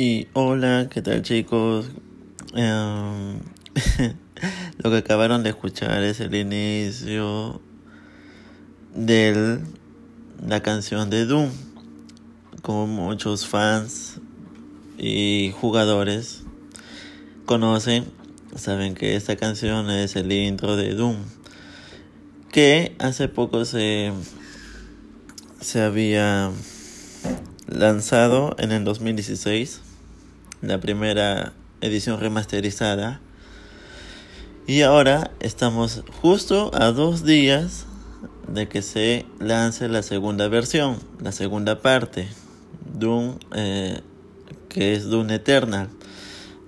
Y hola, ¿qué tal chicos? Em, lo que acabaron de escuchar es el inicio de la canción de Doom. Como muchos fans y jugadores conocen, saben que esta canción es el intro de Doom. Que hace poco se, se había lanzado en el 2016, la primera edición remasterizada. Y ahora estamos justo a dos días de que se lance la segunda versión, la segunda parte, Doom, eh, que es Doom Eternal.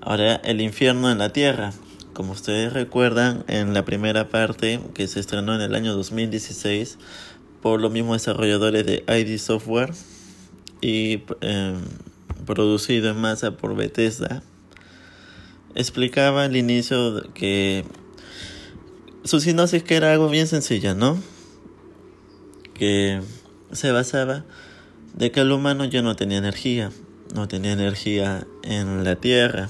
Ahora el infierno en la tierra. Como ustedes recuerdan, en la primera parte que se estrenó en el año 2016 por los mismos desarrolladores de ID Software, y em, producido en masa por Bethesda, explicaba al inicio que su sinopsis que era algo bien sencilla, ¿no? Que se basaba de que el humano ya no tenía energía, no tenía energía en la tierra,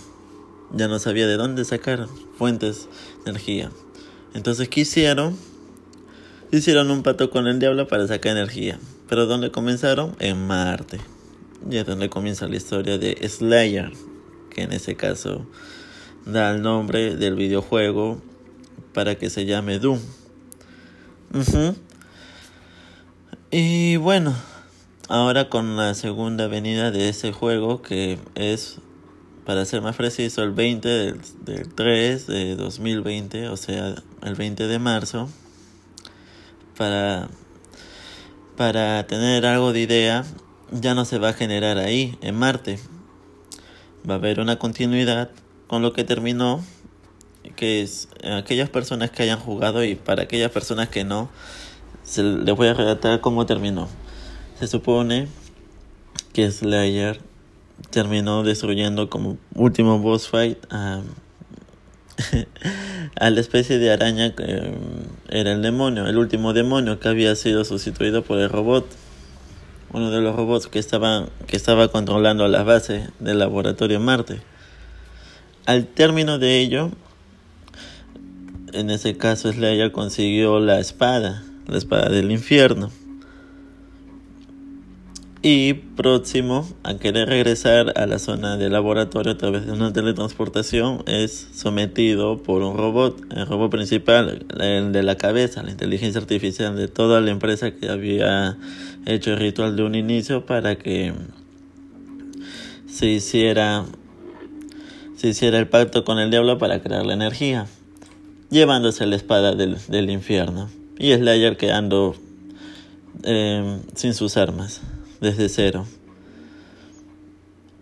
ya no sabía de dónde sacar fuentes de energía. Entonces quisieron, hicieron un pato con el diablo para sacar energía. Pero ¿dónde comenzaron? En Marte. Y es donde comienza la historia de Slayer, que en ese caso da el nombre del videojuego para que se llame Doom. Y bueno, ahora con la segunda venida de ese juego que es, para ser más preciso, el 20 del, del 3 de 2020, o sea, el 20 de marzo, para para tener algo de idea, ya no se va a generar ahí, en Marte. Va a haber una continuidad con lo que terminó, que es aquellas personas que hayan jugado y para aquellas personas que no, se les voy a relatar cómo terminó. Se supone que Slayer terminó destruyendo como último boss fight a a la especie de araña que eh, era el demonio, el último demonio que había sido sustituido por el robot, uno de los robots que estaba, que estaba controlando la base del laboratorio Marte. Al término de ello, en ese caso Slayer consiguió la espada, la espada del infierno y próximo a querer regresar a la zona del laboratorio a través de una teletransportación es sometido por un robot, el robot principal, el de la cabeza, la inteligencia artificial de toda la empresa que había hecho el ritual de un inicio para que se hiciera se hiciera el pacto con el diablo para crear la energía, llevándose la espada del, del infierno. Y Slayer quedando eh, sin sus armas desde cero.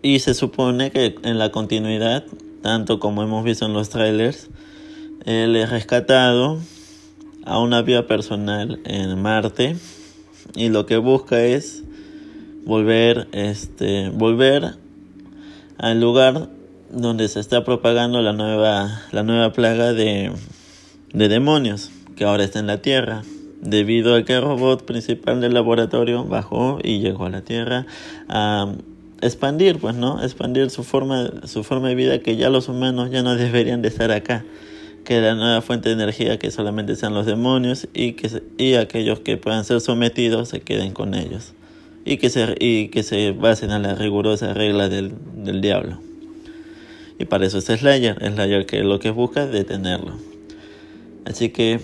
Y se supone que en la continuidad, tanto como hemos visto en los trailers, él es rescatado a una vía personal en Marte y lo que busca es volver este volver al lugar donde se está propagando la nueva la nueva plaga de, de demonios que ahora está en la Tierra debido a que el robot principal del laboratorio bajó y llegó a la Tierra a expandir, pues, ¿no? Expandir su forma, su forma de vida que ya los humanos ya no deberían de estar acá. Que la nueva fuente de energía que solamente sean los demonios y que y aquellos que puedan ser sometidos se queden con ellos. Y que se, y que se basen a la rigurosa regla del, del diablo. Y para eso es Slayer. Slayer que lo que busca es detenerlo. Así que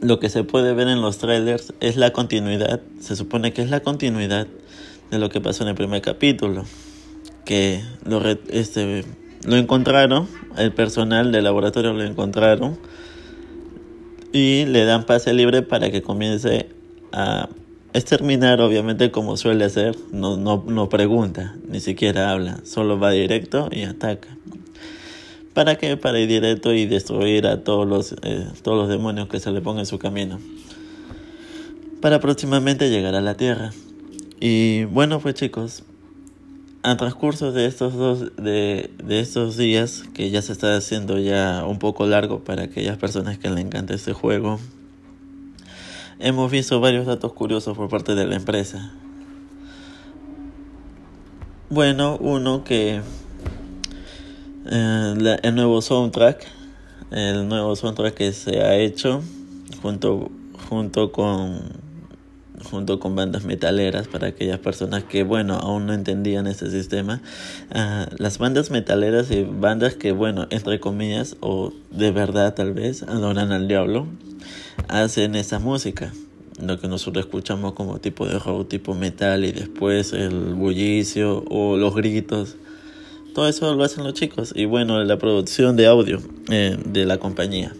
lo que se puede ver en los trailers es la continuidad, se supone que es la continuidad de lo que pasó en el primer capítulo, que lo, este, lo encontraron, el personal del laboratorio lo encontraron y le dan pase libre para que comience a exterminar, obviamente como suele hacer, no, no, no pregunta, ni siquiera habla, solo va directo y ataca. ¿Para qué? Para ir directo y destruir a todos los, eh, todos los demonios que se le pongan en su camino. Para próximamente llegar a la Tierra. Y bueno, pues chicos, a transcurso de estos dos de, de, estos días que ya se está haciendo ya un poco largo para aquellas personas que le encanta este juego hemos visto varios datos curiosos por parte de la empresa Bueno, uno que eh, el nuevo soundtrack, el nuevo soundtrack que se ha hecho junto junto con junto con bandas metaleras para aquellas personas que bueno aún no entendían ese sistema uh, las bandas metaleras y bandas que bueno entre comillas o de verdad tal vez adoran al diablo hacen esa música lo que nosotros escuchamos como tipo de rock, tipo metal y después el bullicio o los gritos. Todo eso lo hacen los chicos y bueno, la producción de audio eh, de la compañía.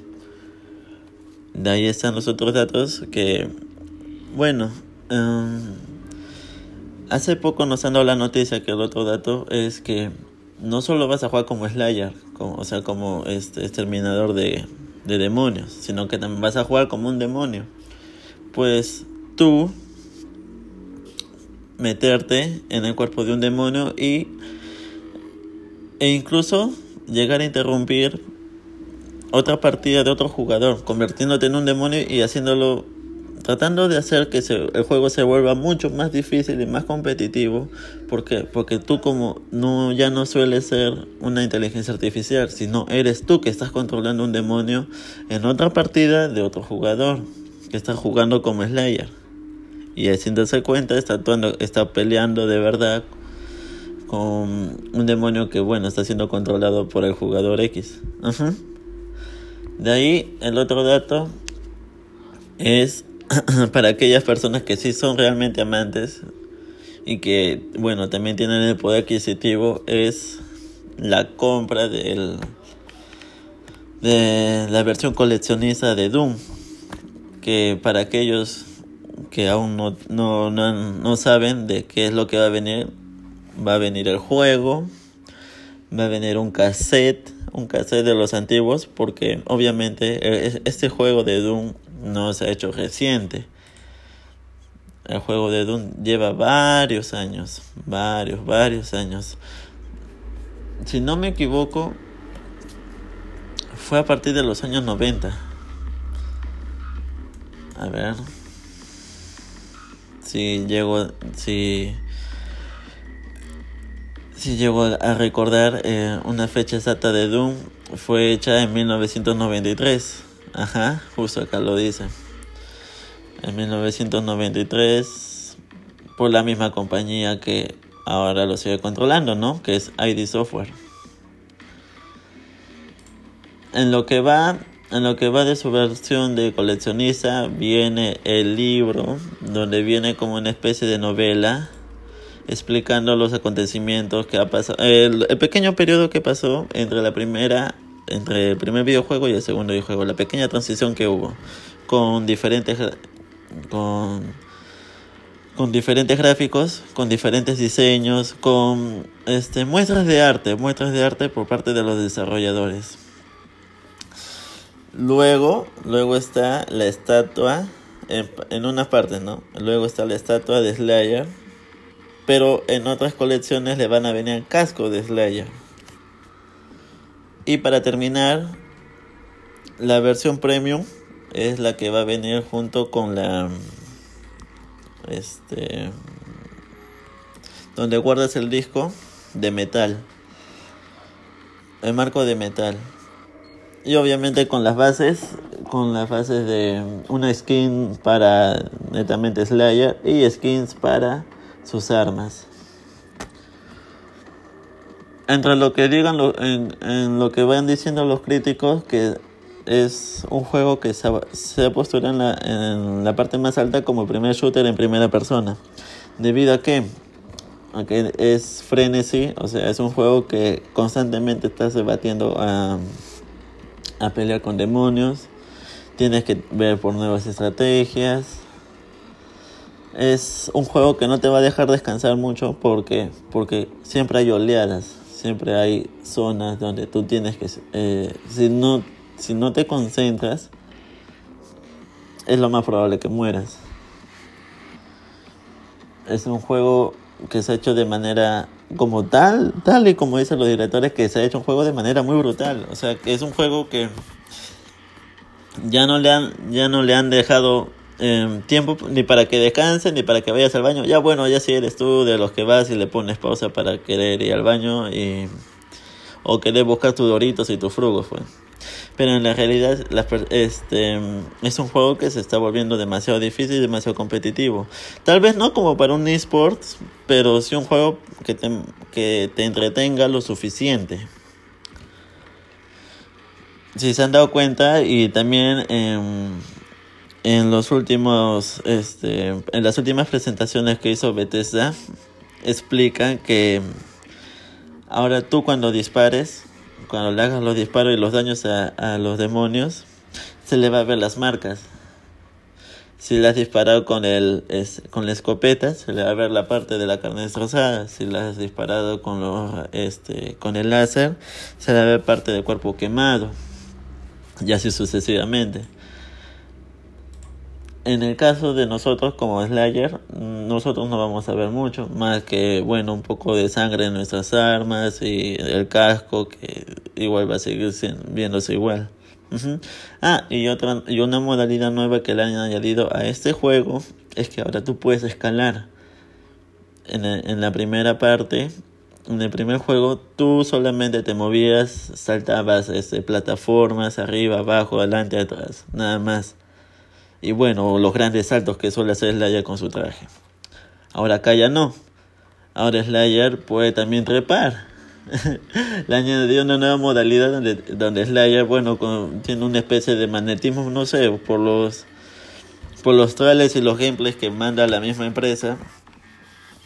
De ahí están los otros datos que, bueno, um, hace poco nos han dado la noticia que el otro dato es que no solo vas a jugar como Slayer, como, o sea, como este exterminador de, de demonios, sino que también vas a jugar como un demonio pues tú meterte en el cuerpo de un demonio y e incluso llegar a interrumpir otra partida de otro jugador, convirtiéndote en un demonio y haciéndolo tratando de hacer que el juego se vuelva mucho más difícil y más competitivo porque tú como no ya no sueles ser una inteligencia artificial sino eres tú que estás controlando un demonio en otra partida de otro jugador que está jugando como Slayer. Y sin darse cuenta está actuando, está peleando de verdad con un demonio que bueno está siendo controlado por el jugador X. De ahí el otro dato es para aquellas personas que sí son realmente amantes y que bueno también tienen el poder adquisitivo es la compra del de la versión coleccionista de Doom que para aquellos que aún no, no, no, saben de qué es lo que va a venir, va a venir el juego, va a venir un cassette, un cassette de los antiguos, porque obviamente e, este juego de Doom no se ha hecho reciente. El juego de Doom lleva varios años, varios, varios años. Si no me equivoco, fue a partir de los años 90 a ver. Si llego. Si. Si llego a recordar eh, una fecha exacta de Doom, fue hecha en 1993. Ajá, justo acá lo dice. En 1993, por la misma compañía que ahora lo sigue controlando, ¿no? Que es ID Software. En lo que va en lo que va de su versión de coleccionista viene el libro, donde viene como una especie de novela explicando los acontecimientos que ha pasado, el, pequeño periodo que pasó entre la primera, entre el primer videojuego y el segundo videojuego, la pequeña transición que hubo con diferentes, con, con diferentes gráficos, con diferentes diseños, con este muestras de arte, muestras de arte por parte de los desarrolladores. Luego, luego está la estatua en, en unas partes, ¿no? Luego está la estatua de Slayer. Pero en otras colecciones le van a venir el casco de Slayer. Y para terminar, la versión premium es la que va a venir junto con la este donde guardas el disco de metal. El marco de metal. Y obviamente con las bases, con las bases de una skin para netamente Slayer y skins para sus armas. Entre lo que digan, en, lo que van diciendo los críticos, que es un juego que se, se postura en la, en la parte más alta como primer shooter en primera persona. Debido a que, es frenesí, o sea, es un juego que constantemente estás debatiendo a a pelear con demonios, tienes que ver por nuevas estrategias. Es un juego que no te va a dejar descansar mucho porque, porque siempre hay oleadas, siempre hay zonas donde tú tienes que... Eh, si, no, si no te concentras, es lo más probable que mueras. Es un juego que se ha hecho de manera como tal, tal y como dicen los directores, que se ha hecho un juego de manera muy brutal. O sea, que es un juego que ya no le han, ya no le han dejado em, tiempo ni para que descansen ni para que vayas al baño. Ya bueno, ya si eres tú de los que vas y le pones pausa para querer ir al baño y o querer buscar tus doritos y tus frugos, pues. Pero en la realidad este, es un juego que se está volviendo demasiado difícil y demasiado competitivo. Tal vez no como para un esports, pero sí un juego que te, que te entretenga lo suficiente. Si se han dado cuenta y también en, en los últimos este, en las últimas presentaciones que hizo Bethesda explican que ahora tú cuando dispares cuando le hagas los disparos y los daños a, los demonios, se le va a ver las marcas. Si le has disparado con, el, con la escopeta, se le va a ver la parte de la carne destrozada. Si le has disparado con, los, este, con el láser, se le va a ver parte del cuerpo quemado. Y así sucesivamente. En el caso de nosotros como Slayer, nosotros no vamos a ver mucho, más que, bueno, un poco de sangre en nuestras armas y el casco que igual va a seguir viéndose igual. Ah, y otra y una modalidad nueva que le han añadido a este juego es que ahora tú puedes escalar. En, en la primera parte, en el primer juego, tú solamente te movías, saltabas este, plataformas arriba, abajo, adelante, atrás, nada más y bueno, los grandes saltos que suele hacer Slayer con su traje. Ahora acá ya no. Ahora Slayer puede también trepar. Le añadió una nueva modalidad donde, donde Slayer, bueno, tiene una especie de magnetismo, no sé, por los por los trailers y los gameplays que manda la misma empresa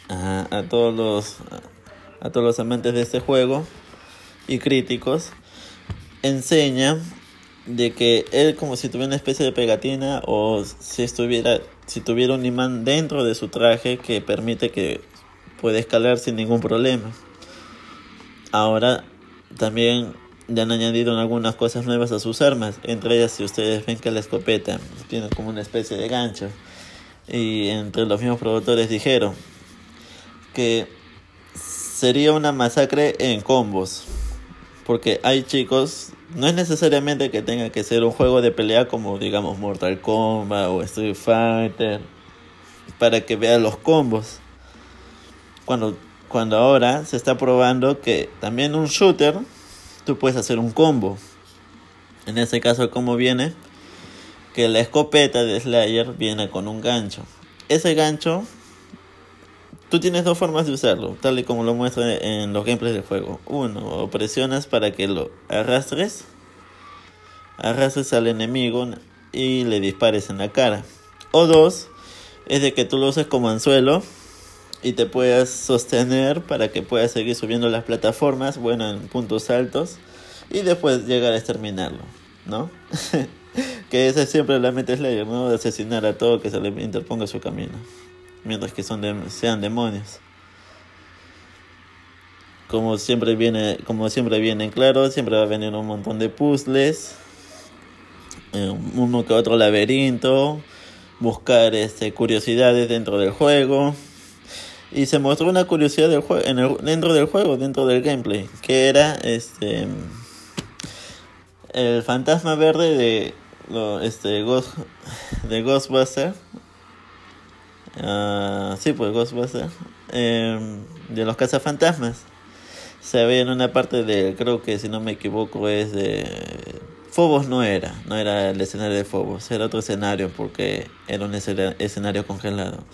a todos los a todos los amantes de este juego y críticos enseña de que él como si tuviera una especie de pegatina o si estuviera si tuviera un imán dentro de su traje que permite que pueda escalar sin ningún problema. Ahora también ya han añadido algunas cosas nuevas a sus armas, entre ellas si ustedes ven que la escopeta tiene como una especie de gancho y entre los mismos productores dijeron que sería una masacre en combos porque hay chicos no es necesariamente que tenga que ser un juego de pelea como digamos Mortal Kombat o Street Fighter para que vean los combos. Cuando, cuando ahora se está probando que también un shooter tú puedes hacer un combo. En este caso cómo viene que la escopeta de Slayer viene con un gancho. Ese gancho Tú tienes dos formas de usarlo, tal y como lo muestra en los gameplays del juego. Uno, presionas para que lo arrastres, arrastres al enemigo y le dispares en la cara. O dos, es de que tú lo uses como anzuelo y te puedas sostener para que puedas seguir subiendo las plataformas, bueno, en puntos altos, y después llegar a exterminarlo, ¿no? que esa es siempre la mente Slayer, ¿no? De asesinar a todo que se le interponga su camino mientras que son sean demonios. Como siempre viene, como siempre viene claro, siempre va a venir un montón de puzzles, eh, uno que otro laberinto, buscar este, curiosidades dentro del juego. Y se mostró una curiosidad del en dentro del juego, dentro del gameplay, que era este el fantasma verde de este Ghost, de Ghostbuster Uh, sí, pues Ghostbusters. Eh, de los cazafantasmas. Se ve en una parte de, creo que si no me equivoco, es de. Fobos no era, no era el escenario de Fobos, era otro escenario porque era un escenario congelado.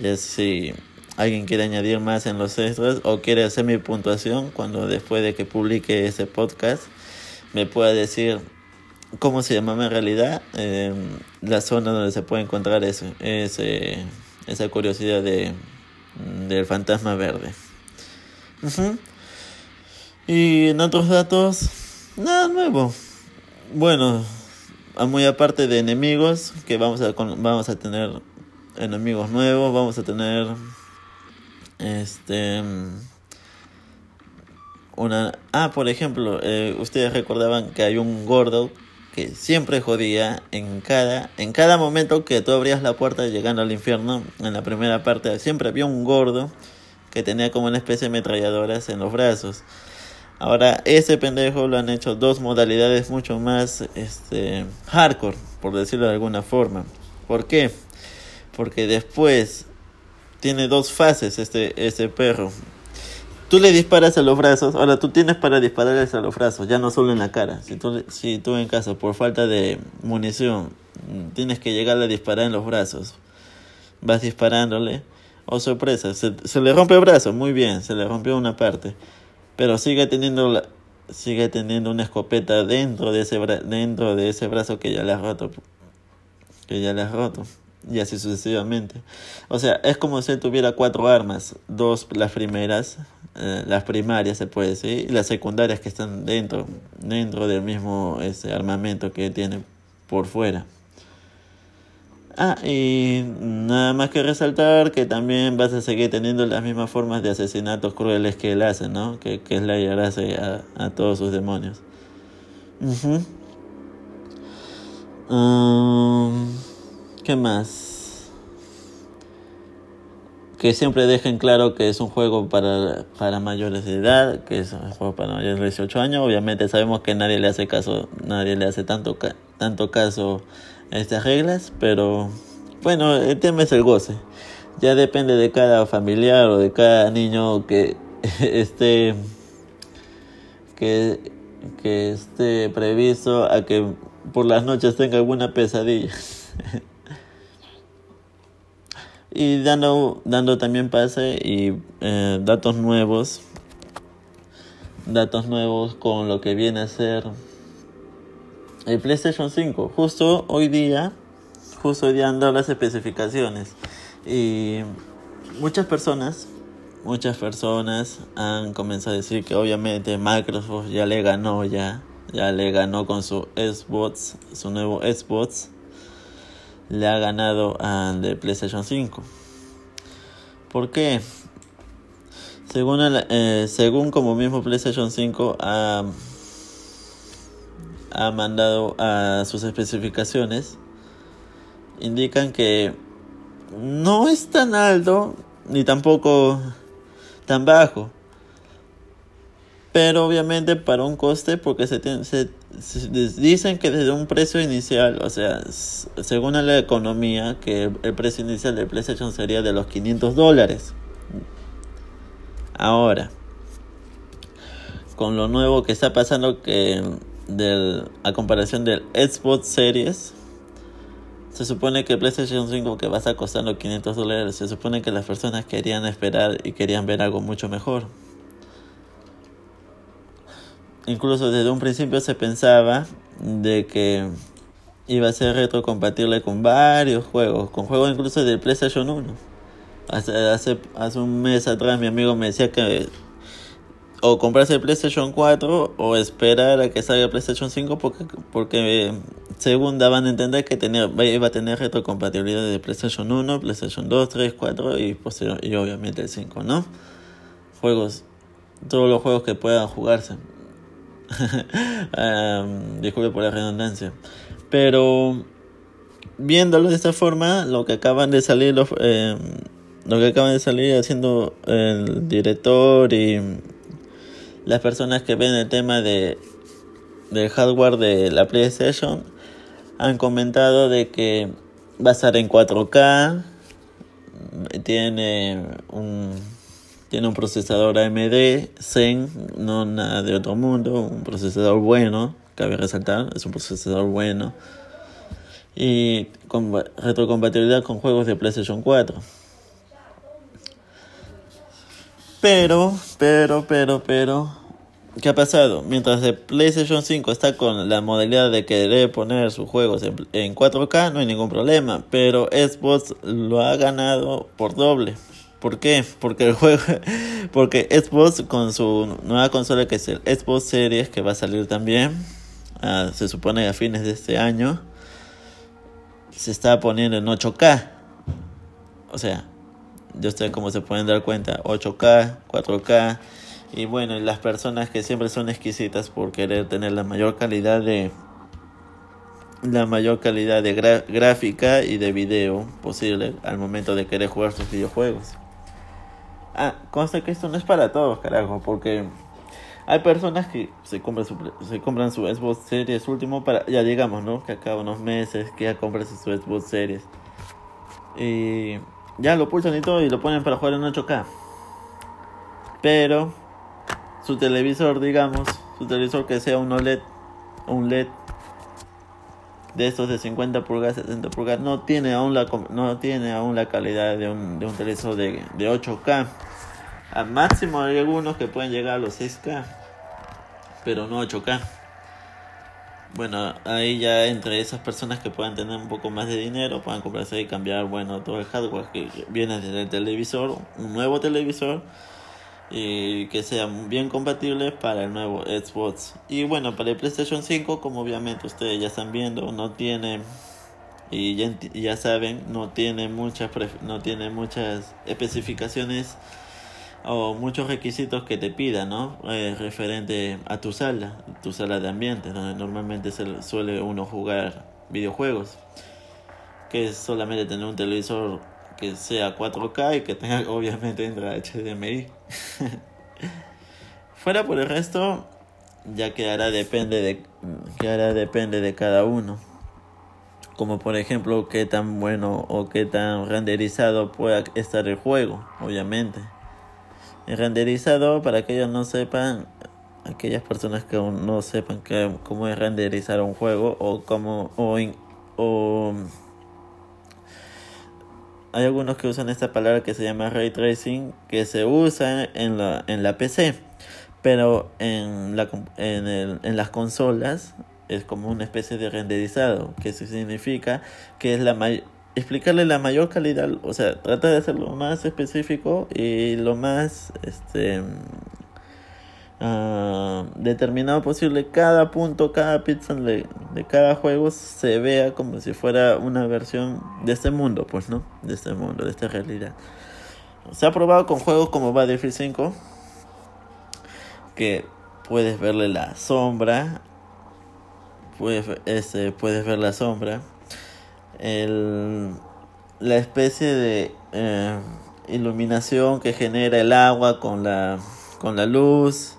Y si alguien quiere añadir más en los extras o quiere hacer mi puntuación cuando después de que publique ese podcast me pueda decir cómo se llama en realidad eh, la zona donde se puede encontrar ese, ese esa curiosidad de del fantasma verde. Y en otros datos, nada nuevo. Bueno, muy aparte de enemigos, que vamos a, vamos a tener enemigos nuevos, vamos a tener este una ah por ejemplo eh, ustedes recordaban que hay un gordo que siempre jodía en cada, en cada momento que tú abrías la puerta llegando al infierno, en la primera parte siempre había un gordo que tenía como una especie de ametralladoras en los brazos. Ahora ese pendejo lo han hecho dos modalidades mucho más este hardcore, por decirlo de alguna forma. ¿Por qué? Porque después tiene dos fases este, este perro. Tú le disparas a los brazos, ahora tú tienes para dispararles a los brazos, ya no solo en la cara. Si tú, si tú en casa, por falta de munición, tienes que llegarle a disparar en los brazos, vas disparándole, oh sorpresa, se, se le rompe el brazo, muy bien, se le rompió una parte, pero sigue teniendo la, sigue teniendo una escopeta dentro de ese dentro de ese brazo que ya le has roto que ya le roto. Y así sucesivamente. O sea es como si tuviera cuatro armas dos las primeras eh, las primarias se puede decir y las secundarias que están dentro dentro del mismo ese armamento que tiene por fuera Ah, y nada más que resaltar que también vas a seguir teniendo las mismas formas de asesinatos crueles que él hace, ¿no? Que, que Slayer hace a, a todos sus demonios. Um, ¿Qué más? Que siempre dejen claro que es un juego para, para mayores de edad, que es un juego para mayores de 18 años. Obviamente sabemos que nadie le hace caso, nadie le hace tanto, tanto caso estas reglas, pero bueno, el tema es el goce. Ya depende de cada familiar o de cada niño que esté que, que esté previsto a que por las noches tenga alguna pesadilla. y dando, dando también pase y eh, datos nuevos, datos nuevos con lo que viene a ser el PlayStation 5. Justo hoy día, justo hoy día han dado las especificaciones. Y muchas personas, muchas personas han comenzado a decir que obviamente Microsoft ya le ganó ya, ya le ganó con su Xbox, su nuevo Xbox, le ha ganado al de PlayStation 5. ¿Por qué? Según, eh, según como mismo PlayStation 5 ha ha mandado a sus especificaciones indican que no es tan alto ni tampoco tan bajo. Pero obviamente para un coste, porque se, se, dicen que desde un precio inicial, o sea, según la economía, que el precio inicial del PlayStation sería de los 500 dólares. Ahora, con lo nuevo que está pasando, que del, a comparación del Xbox Series, se supone que el PlayStation 5 que va a estar costando 500 dólares, se supone que las personas querían esperar y querían ver algo mucho mejor. Incluso desde un principio se pensaba de que iba a ser retrocompatible con varios juegos, con juegos incluso del PlayStation 1. Hace, hace, hace un mes atrás mi amigo me decía que o comprarse el PlayStation 4 o esperar a que salga el PlayStation 5 porque, porque según daban a entender que tenía, iba a tener retrocompatibilidad de PlayStation 1, PlayStation 2, 3, 4 y, y obviamente el 5, ¿no? Juegos, todos los juegos que puedan jugarse. Um, disculpe por la redundancia. Pero viéndolo de esta forma, lo que acaban de salir los... Eh, lo que acaban de salir haciendo el director y las personas que ven el tema de del hardware de la PlayStation han comentado de que va a estar en 4K tiene un tiene un procesador AMD Zen no nada de otro mundo un procesador bueno cabe resaltar es un procesador bueno y con retrocompatibilidad con juegos de PlayStation 4 pero, pero, pero, pero, ¿qué ha pasado? Mientras el PlayStation 5 está con la modalidad de querer poner sus juegos en, 4K, no hay ningún problema. Pero Xbox lo ha ganado por doble. ¿Por qué? Porque el juego, porque Xbox con su nueva consola que es el Xbox Series que va a salir también, ah, se supone a fines de este año, se está poniendo en 8K. O sea, yo sé cómo se pueden dar cuenta, 8K, 4K. Y bueno, las personas que siempre son exquisitas por querer tener la mayor calidad de la mayor calidad de gráfica y de video posible al momento de querer jugar sus videojuegos. Ah, consta que esto no es para todos, carajo, porque Hay personas que se compran su, se compran su Xbox Series último para, ya digamos, ¿no? Que acaba unos meses que ya compras su Xbox Series. Y ya lo pulsan y todo y lo ponen para jugar en 8K. Pero su televisor, digamos, su televisor que sea un OLED, un LED de estos de 50 pulgadas, 70 pulgadas, no tiene aún la, no tiene aún la calidad de un, de un televisor de, de 8K. Al máximo hay algunos que pueden llegar a los 6K, pero no 8K. Bueno, ahí ya entre esas personas que puedan tener un poco más de dinero, puedan comprarse y cambiar, bueno, todo el hardware que viene desde el televisor, un nuevo televisor y que sea bien compatible para el nuevo Xbox. Y bueno, para el PlayStation 5, como obviamente ustedes ya están viendo, no tiene y ya, ya saben, no tiene muchas no tiene muchas especificaciones o muchos requisitos que te pida, ¿no? Eh, referente a tu sala, tu sala de ambiente, donde normalmente se suele uno jugar videojuegos, que es solamente tener un televisor que sea 4K y que tenga obviamente entra HDMI. Fuera por el resto, ya quedará depende de quedará depende de cada uno. Como por ejemplo qué tan bueno o qué tan renderizado pueda estar el juego, obviamente. El renderizado, para que ellos no sepan, aquellas personas que aún no sepan que, cómo es renderizar un juego o cómo o, o hay algunos que usan esta palabra que se llama ray tracing que se usa en la, en la PC pero en, la, en, el, en las consolas es como una especie de renderizado que significa que es la mayor explicarle la mayor calidad, o sea, trata de hacerlo más específico y lo más este uh, determinado posible. Cada punto, cada de, de, cada juego se vea como si fuera una versión de este mundo, pues, ¿no? De este mundo, de esta realidad. Se ha probado con juegos como Battlefield 5, que puedes verle la sombra, puedes, este, puedes ver la sombra el, la especie de eh, iluminación que genera el agua con la, con la luz,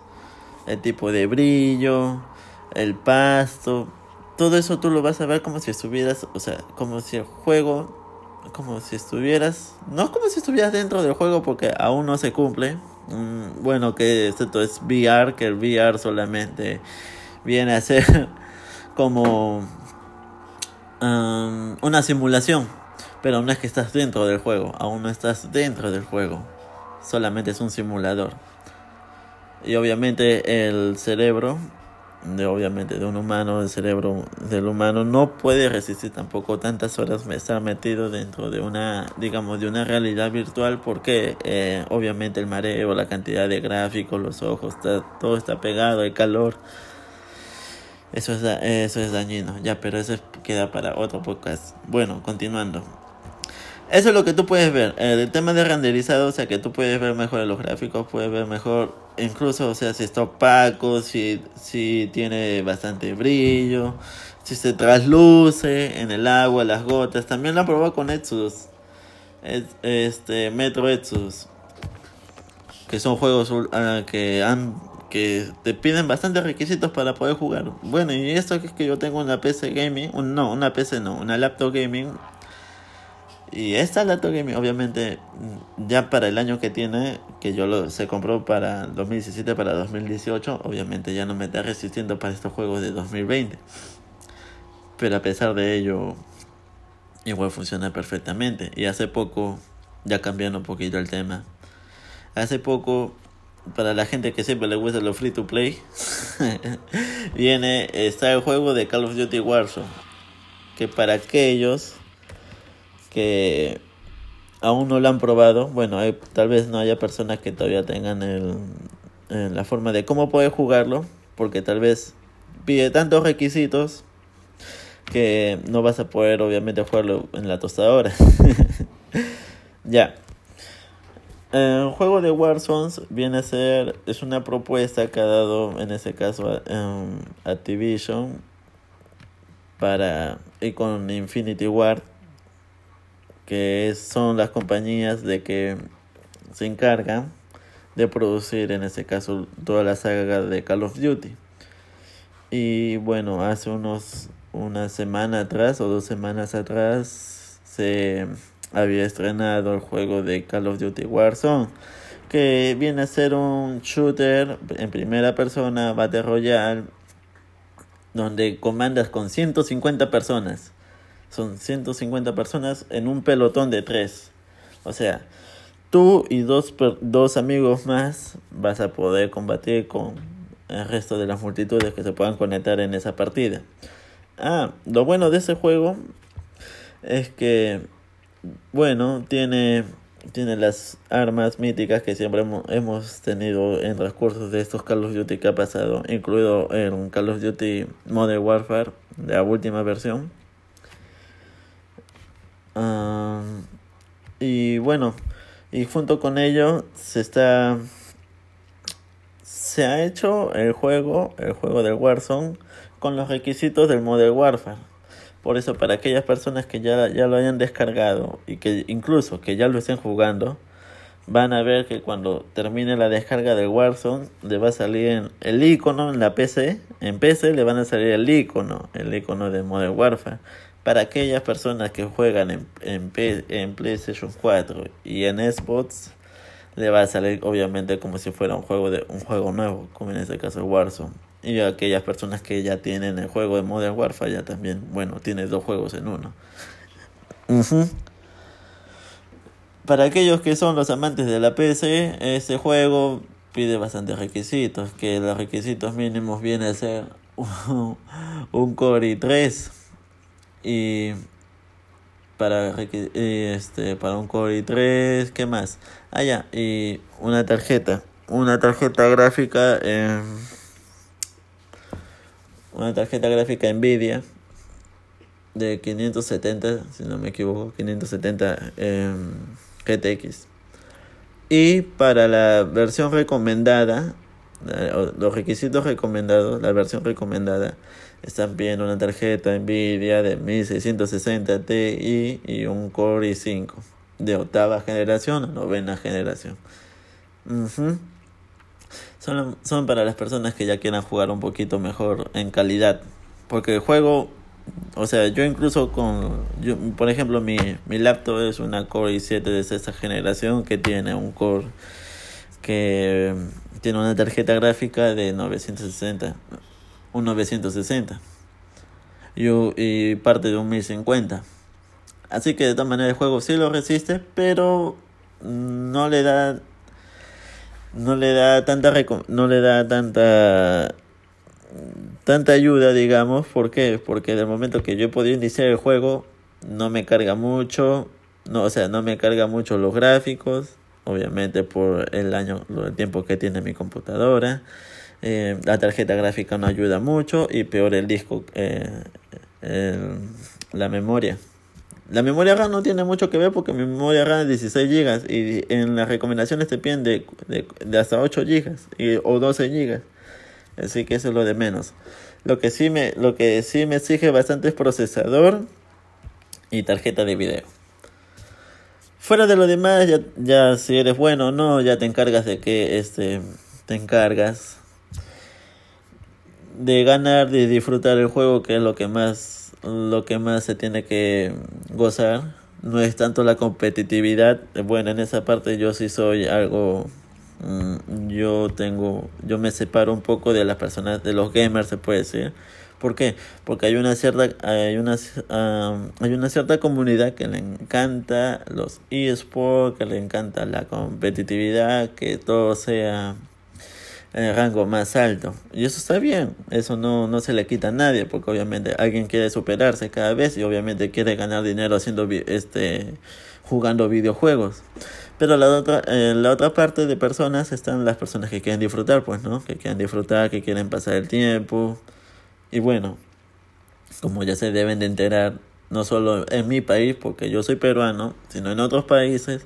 el tipo de brillo, el pasto, todo eso tú lo vas a ver como si estuvieras, o sea, como si el juego, como si estuvieras, no como si estuvieras dentro del juego porque aún no se cumple. Mm, bueno, que esto es VR, que el VR solamente viene a ser como una simulación, pero no es que estás dentro del juego, aún no estás dentro del juego, solamente es un simulador. Y obviamente el cerebro, de obviamente de un humano, el cerebro del humano no puede resistir tampoco tantas horas estar metido dentro de una, digamos, de una realidad virtual porque eh, obviamente el mareo, la cantidad de gráficos, los ojos, todo está pegado, el calor. Eso es, eso es dañino, ya, pero eso queda para otro podcast. Bueno, continuando. Eso es lo que tú puedes ver. El tema de renderizado, o sea, que tú puedes ver mejor los gráficos, puedes ver mejor, incluso, o sea, si está opaco, si, si tiene bastante brillo, si se trasluce en el agua, las gotas. También lo probado con Exodus, este, Metro Exodus, que son juegos uh, que han que te piden bastantes requisitos para poder jugar. Bueno, y esto es que yo tengo una PC gaming, no, una PC no, una laptop gaming. Y esta laptop gaming, obviamente, ya para el año que tiene, que yo lo, se compró para 2017, para 2018, obviamente ya no me está resistiendo para estos juegos de 2020. Pero a pesar de ello, igual funciona perfectamente. Y hace poco, ya cambiando un poquito el tema, hace poco para la gente que siempre le gusta lo free to play, viene, está el juego de Call of Duty Warzone. Que para aquellos que aún no lo han probado, bueno, hay, tal vez no haya personas que todavía tengan el, la forma de cómo poder jugarlo, porque tal vez pide tantos requisitos que no vas a poder obviamente jugarlo en la tostadora. ya. El juego de Warzone viene a ser, es una propuesta que ha dado en ese caso um, Activision para y con Infinity Ward que son las compañías de que se encargan de producir en este caso toda la saga de Call of Duty. Y bueno, hace unos una semana atrás o dos semanas atrás se había estrenado el juego de Call of Duty Warzone, que viene a ser un shooter en primera persona, Battle Royale, donde comandas con 150 personas. Son 150 personas en un pelotón de tres. O sea, tú y dos, dos amigos más vas a poder combatir con el resto de las multitudes que se puedan conectar en esa partida. Ah, lo bueno de ese juego es que, bueno, tiene, tiene las armas míticas que siempre hemos, tenido en transcurso de estos Call of Duty que ha pasado, incluido en Call of Duty Modern Warfare, la última versión. Y bueno, y junto con ello se está se ha hecho el juego, el juego del Warzone, con los requisitos del Modern Warfare. Por eso, para aquellas personas que ya, ya lo hayan descargado y que incluso que ya lo estén jugando, van a ver que cuando termine la descarga del Warzone, le va a salir el icono en la PC. En PC le van a salir el icono, el icono de Modern Warfare. Para aquellas personas que juegan en, en, en PlayStation 4 y en Xbox, le va a salir obviamente como si fuera un juego de un juego nuevo, como en este caso Warzone. Y aquellas personas que ya tienen el juego de Modern Warfare ya también, bueno, tiene dos juegos en uno. Para aquellos que son los amantes de la PC, este juego pide bastantes requisitos, que los requisitos mínimos viene a ser un Core i3 y para este para un Core i3, ¿qué más? Ah, ya, y una tarjeta, una tarjeta gráfica una tarjeta gráfica Nvidia de 570, si no me equivoco, 570 GTX. Y para la versión recomendada, los requisitos recomendados, la versión recomendada, están pidiendo una tarjeta Nvidia de 1660 Ti y un Core i5 de octava generación o novena generación. son, son para las personas que ya quieran jugar un poquito mejor en calidad. Porque el juego, o sea, yo incluso con, yo, por ejemplo, mi, mi laptop es una Core i7 de sexta generación que tiene un Core que tiene una tarjeta gráfica de 960 un 960 y, y parte de un 1050. Así que de todas maneras el juego sí lo resiste, pero no le da no le da tanta no le da tanta tanta ayuda, digamos, ¿por qué? Porque del momento que yo he podido iniciar el juego no me carga mucho, no, o sea, no me carga mucho los gráficos, obviamente por el año, el tiempo que tiene mi computadora. Eh, la tarjeta gráfica no ayuda mucho y peor el disco, eh, la memoria. La memoria RAM no tiene mucho que ver porque mi memoria RAM es 16 GB y en las recomendaciones te piden de, de, hasta 8 GB y, o 12 GB. Así que eso es lo de menos. Lo que sí me, lo que sí me exige bastante es procesador y tarjeta de video. Fuera de lo demás, ya, ya si eres bueno o no, ya te encargas de que este te encargas de ganar, de disfrutar el juego, que es lo que más, lo que más se tiene que gozar. No es tanto la competitividad. Bueno, en esa parte yo sí soy algo, mm, yo tengo, yo me separo un poco de las personas, de los gamers se puede decir. ¿Por qué? Porque hay una cierta, hay una, hay una cierta comunidad que le encanta los eSports, que le encanta la competitividad, que todo sea el rango más alto. Y eso está bien, eso no, no se le quita a nadie, porque obviamente alguien quiere superarse cada vez y obviamente quiere ganar dinero haciendo este jugando videojuegos. Pero la otra, eh, la otra parte de personas están las personas que quieren disfrutar, pues, ¿no? Que quieren disfrutar, que quieren pasar el tiempo. Y bueno, como ya se deben de enterar, no solo en mi país, porque yo soy peruano, sino en otros países,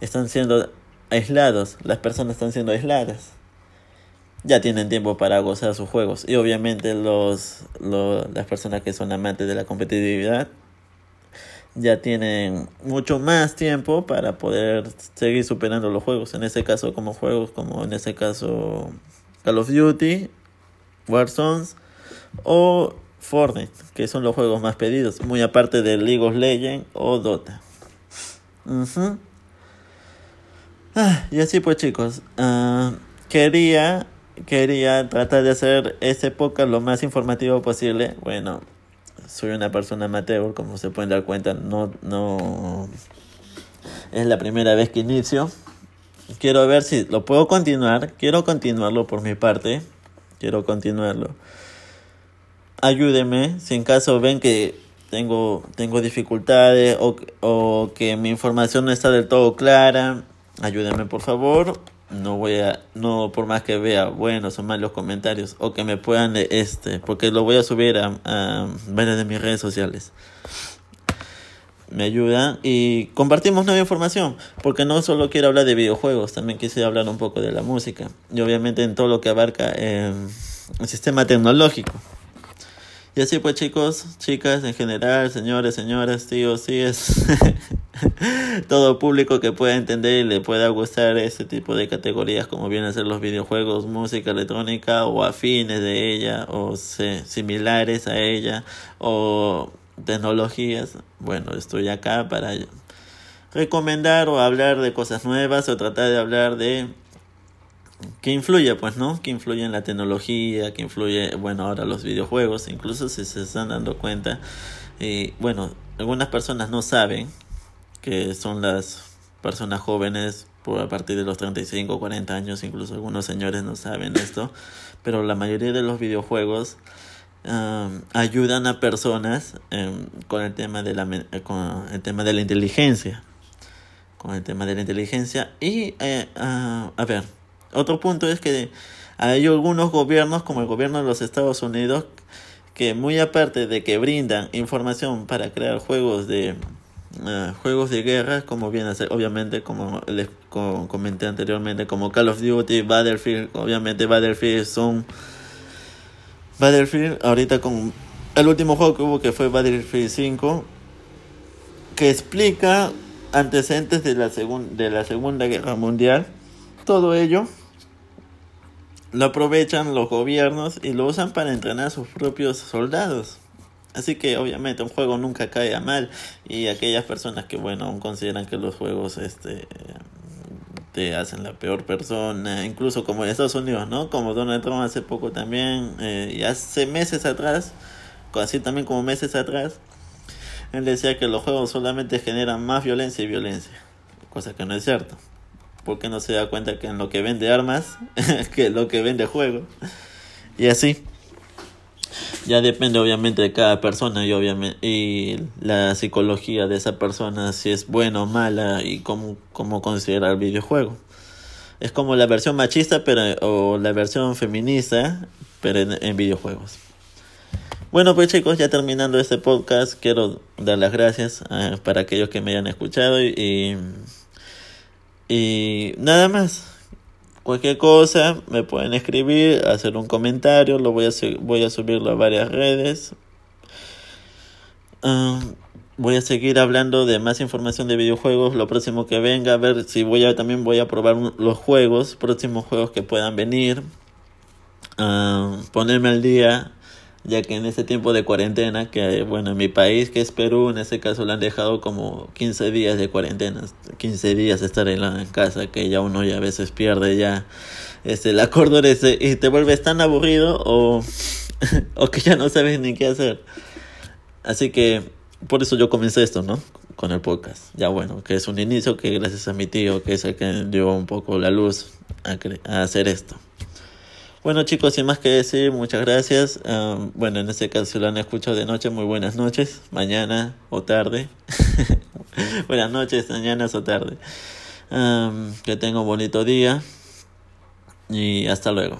están siendo aislados, las personas están siendo aisladas ya tienen tiempo para gozar sus juegos. Y obviamente los, los, las personas que son amantes de la competitividad ya tienen mucho más tiempo para poder seguir superando los juegos. En ese caso, como juegos como en ese caso Call of Duty, Warzone o Fortnite, que son los juegos más pedidos, muy aparte de League of Legends o Dota. ah, y así pues chicos, uh, quería quería tratar de hacer este podcast lo más informativo posible. Bueno, soy una persona amateur, como se pueden dar cuenta, no, no es la primera vez que inicio. Quiero ver si lo puedo continuar, quiero continuarlo por mi parte, quiero continuarlo. Ayúdenme, si en caso ven que tengo, tengo dificultades o, o que mi información no está del todo clara, ayúdenme por favor no voy a no por más que vea buenos o malos comentarios o que me puedan este porque lo voy a subir a, a varias de mis redes sociales. Me ayuda y compartimos nueva información porque no solo quiero hablar de videojuegos también quise hablar un poco de la música y obviamente en todo lo que abarca eh, el sistema tecnológico y así pues chicos, chicas en general, señores, señoras, tíos, tías, todo público que pueda entender y le pueda gustar ese tipo de categorías como vienen a ser los videojuegos, música electrónica o afines de ella o similares a ella o tecnologías. Bueno, estoy acá para recomendar o hablar de cosas nuevas o tratar de hablar de que influye, pues, ¿no? Que influye en la tecnología, que influye, bueno, ahora los videojuegos, incluso si se están dando cuenta, y bueno, algunas personas no saben que son las personas jóvenes por a partir de los 35 o 40 años, incluso algunos señores no saben esto, pero la mayoría de los videojuegos ayudan a personas em, con el tema de la con el tema de la inteligencia con el tema de la inteligencia y eh, ah, a ver otro punto es que hay algunos gobiernos, como el gobierno de los Estados Unidos, que muy aparte de que brindan información para crear juegos de uh, juegos de guerra, como ser, obviamente, como les comenté anteriormente, como Call of Duty, Battlefield, obviamente Battlefield son Battlefield, ahorita con el último juego que hubo que fue Battlefield 5, que explica antecedentes de la, de la Segunda Guerra Mundial, todo ello lo aprovechan los gobiernos y lo usan para entrenar a sus propios soldados. Así que obviamente un juego nunca cae a mal y aquellas personas que bueno aún consideran que los juegos este te hacen la peor persona, incluso como en Estados Unidos, ¿no? Como Donald Trump hace poco también, eh, y hace meses atrás, así también como meses atrás, él decía que los juegos solamente generan más violencia y violencia, cosa que no es cierto porque no se da cuenta que en lo que vende armas, que lo que vende juego. Y así. Ya depende obviamente de cada persona y obviamente y la psicología de esa persona si es buena o mala y cómo, cómo considera el videojuego. Es como la versión machista pero o la versión feminista pero en, videojuegos. Bueno, pues chicos, ya terminando este podcast, quiero dar las gracias eh, para aquellos que me hayan escuchado y nada más. Cualquier cosa me pueden escribir, hacer un comentario, lo voy a, voy a subirlo a varias redes. Voy a seguir hablando de más información de videojuegos lo próximo que venga, a ver si voy a también voy a probar los juegos, próximos juegos que puedan venir. Ponerme al día ya que en ese tiempo de cuarentena, que bueno, en mi país, que es Perú, en ese caso le han dejado como 15 días de cuarentena, 15 días estar en, la, casa, que ya uno ya a veces pierde ya este, la cordura y te vuelves tan aburrido o, o que ya no sabes ni qué hacer. Así que por eso yo comencé esto, ¿no? Con el podcast. Ya bueno, que es un inicio que gracias a mi tío, que es el que dio un poco la luz a, a hacer esto. Bueno chicos, sin más que decir, muchas gracias. bueno, en este caso lo han escuchado de noche, muy buenas noches, mañana o tarde. buenas noches, mañanas o tarde. que tenga un bonito día y hasta luego.